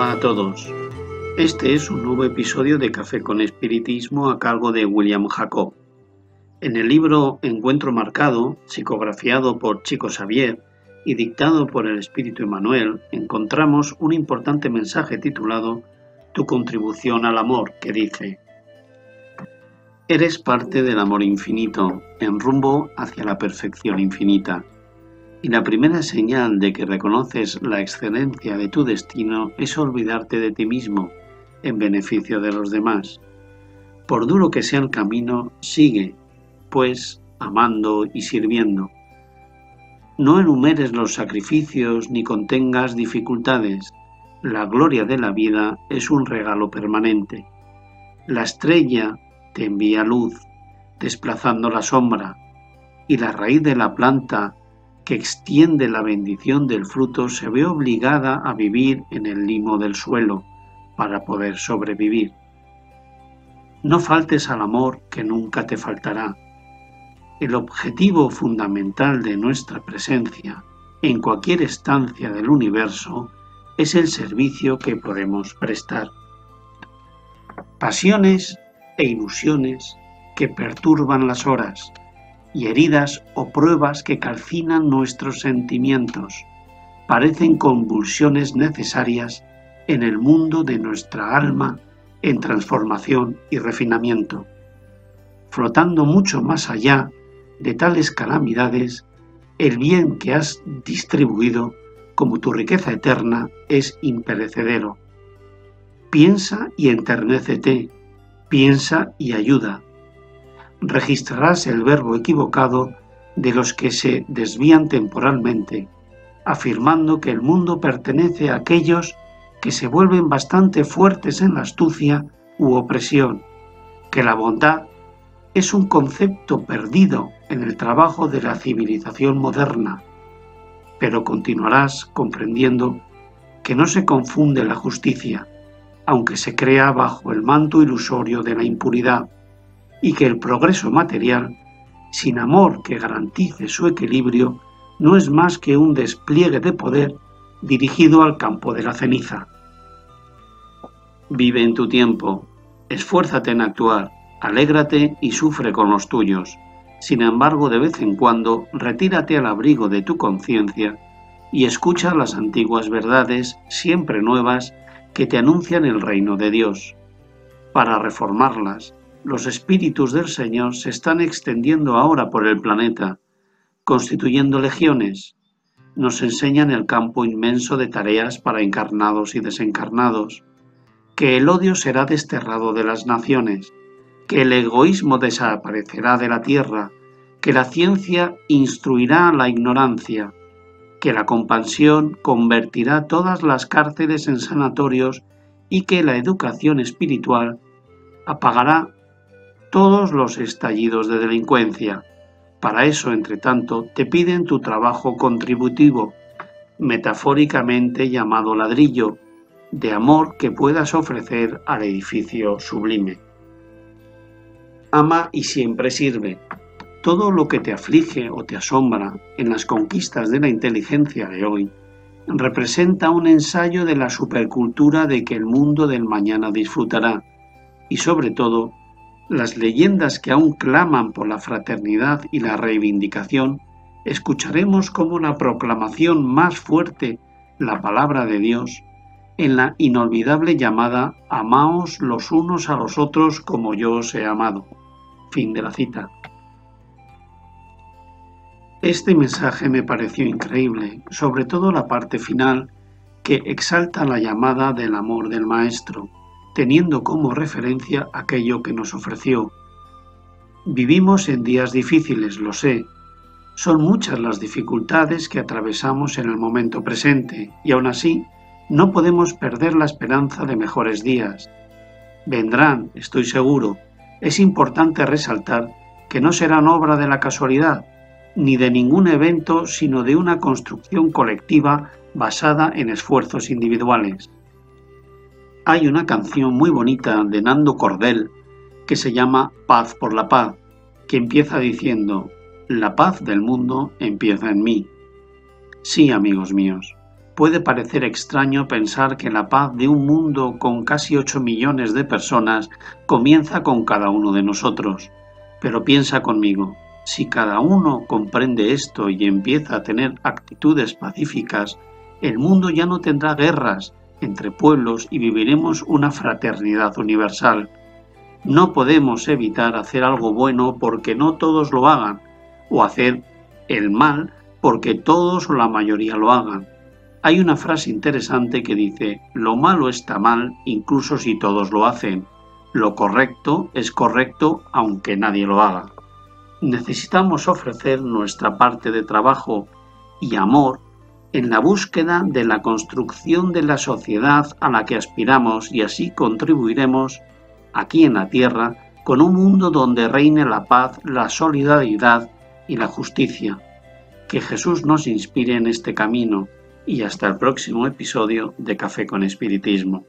Hola a todos. Este es un nuevo episodio de Café con Espiritismo a cargo de William Jacob. En el libro Encuentro Marcado, psicografiado por Chico Xavier y dictado por el Espíritu Emanuel, encontramos un importante mensaje titulado Tu contribución al amor, que dice, Eres parte del amor infinito, en rumbo hacia la perfección infinita. Y la primera señal de que reconoces la excelencia de tu destino es olvidarte de ti mismo en beneficio de los demás. Por duro que sea el camino, sigue, pues, amando y sirviendo. No enumeres los sacrificios ni contengas dificultades. La gloria de la vida es un regalo permanente. La estrella te envía luz, desplazando la sombra, y la raíz de la planta que extiende la bendición del fruto se ve obligada a vivir en el limo del suelo para poder sobrevivir. No faltes al amor que nunca te faltará. El objetivo fundamental de nuestra presencia en cualquier estancia del universo es el servicio que podemos prestar. Pasiones e ilusiones que perturban las horas, y heridas o pruebas que calcinan nuestros sentimientos. Parecen convulsiones necesarias en el mundo de nuestra alma en transformación y refinamiento, flotando mucho más allá de tales calamidades, el bien que has distribuido como tu riqueza eterna es imperecedero. Piensa y enternécete, piensa y ayuda, registrarás el verbo equivocado de los que se desvían temporalmente, afirmando que el mundo pertenece a aquellos que se vuelven bastante fuertes en la astucia u opresión, que la bondad es un concepto perdido en el trabajo de la civilización moderna, pero continuarás comprendiendo que no se confunde la justicia, aunque se crea bajo el manto ilusorio de la impunidad, y que el progreso material, sin amor que garantice su equilibrio, no es más que un despliegue de poder dirigido al campo de la ceniza. Vive en tu tiempo, esfuérzate en actuar, alégrate y sufre con los tuyos. Sin embargo, de vez en cuando, retírate al abrigo de tu conciencia y escucha las antiguas verdades, siempre nuevas, que te anuncian el reino de Dios. Para reformarlas, los espíritus del Señor se están extendiendo ahora por el planeta, constituyendo legiones. Nos enseñan el campo inmenso de tareas para encarnados y desencarnados, que el odio será desterrado de las naciones, que el egoísmo desaparecerá de la tierra, que la ciencia instruirá la ignorancia, que la compasión convertirá todas las cárceles en sanatorios y que la educación espiritual apagará todos los estallidos de delincuencia. Para eso, entre tanto, te piden tu trabajo contributivo, metafóricamente llamado ladrillo, de amor que puedas ofrecer al edificio sublime. Ama y siempre sirve. Todo lo que te aflige o te asombra en las conquistas de la inteligencia de hoy representa un ensayo de la supercultura de que el mundo del mañana disfrutará y sobre todo las leyendas que aún claman por la fraternidad y la reivindicación, escucharemos como la proclamación más fuerte, la palabra de Dios, en la inolvidable llamada Amaos los unos a los otros como yo os he amado. Fin de la cita. Este mensaje me pareció increíble, sobre todo la parte final que exalta la llamada del amor del Maestro, teniendo como referencia aquello que nos ofreció. Vivimos en días difíciles, lo sé. Son muchas las dificultades que atravesamos en el momento presente y aún así no podemos perder la esperanza de mejores días. Vendrán, estoy seguro. Es importante resaltar que no serán obra de la casualidad, ni de ningún evento, sino de una construcción colectiva basada en esfuerzos individuales. Hay una canción muy bonita de Nando Cordel que se llama Paz por la Paz, que empieza diciendo, la paz del mundo empieza en mí. Sí, amigos míos, Puede parecer extraño pensar que la paz de un mundo con casi 8 millones de personas comienza con cada uno de nosotros. Pero piensa conmigo, si cada uno comprende esto y empieza a tener actitudes pacíficas, el mundo ya no tendrá guerras entre pueblos y viviremos una fraternidad universal. No podemos evitar hacer algo bueno porque no todos lo hagan, o hacer el mal porque todos o la mayoría lo hagan. Hay una frase interesante que dice, lo malo está mal incluso si todos lo hacen. Lo correcto es correcto aunque nadie lo haga. Necesitamos ofrecer nuestra parte de trabajo y amor en la búsqueda de la construcción de la sociedad a la que aspiramos y así contribuiremos aquí en la tierra con un mundo donde reine la paz, la solidaridad y la justicia. Que Jesús nos inspire en este camino y hasta el próximo episodio de Café con Espiritismo.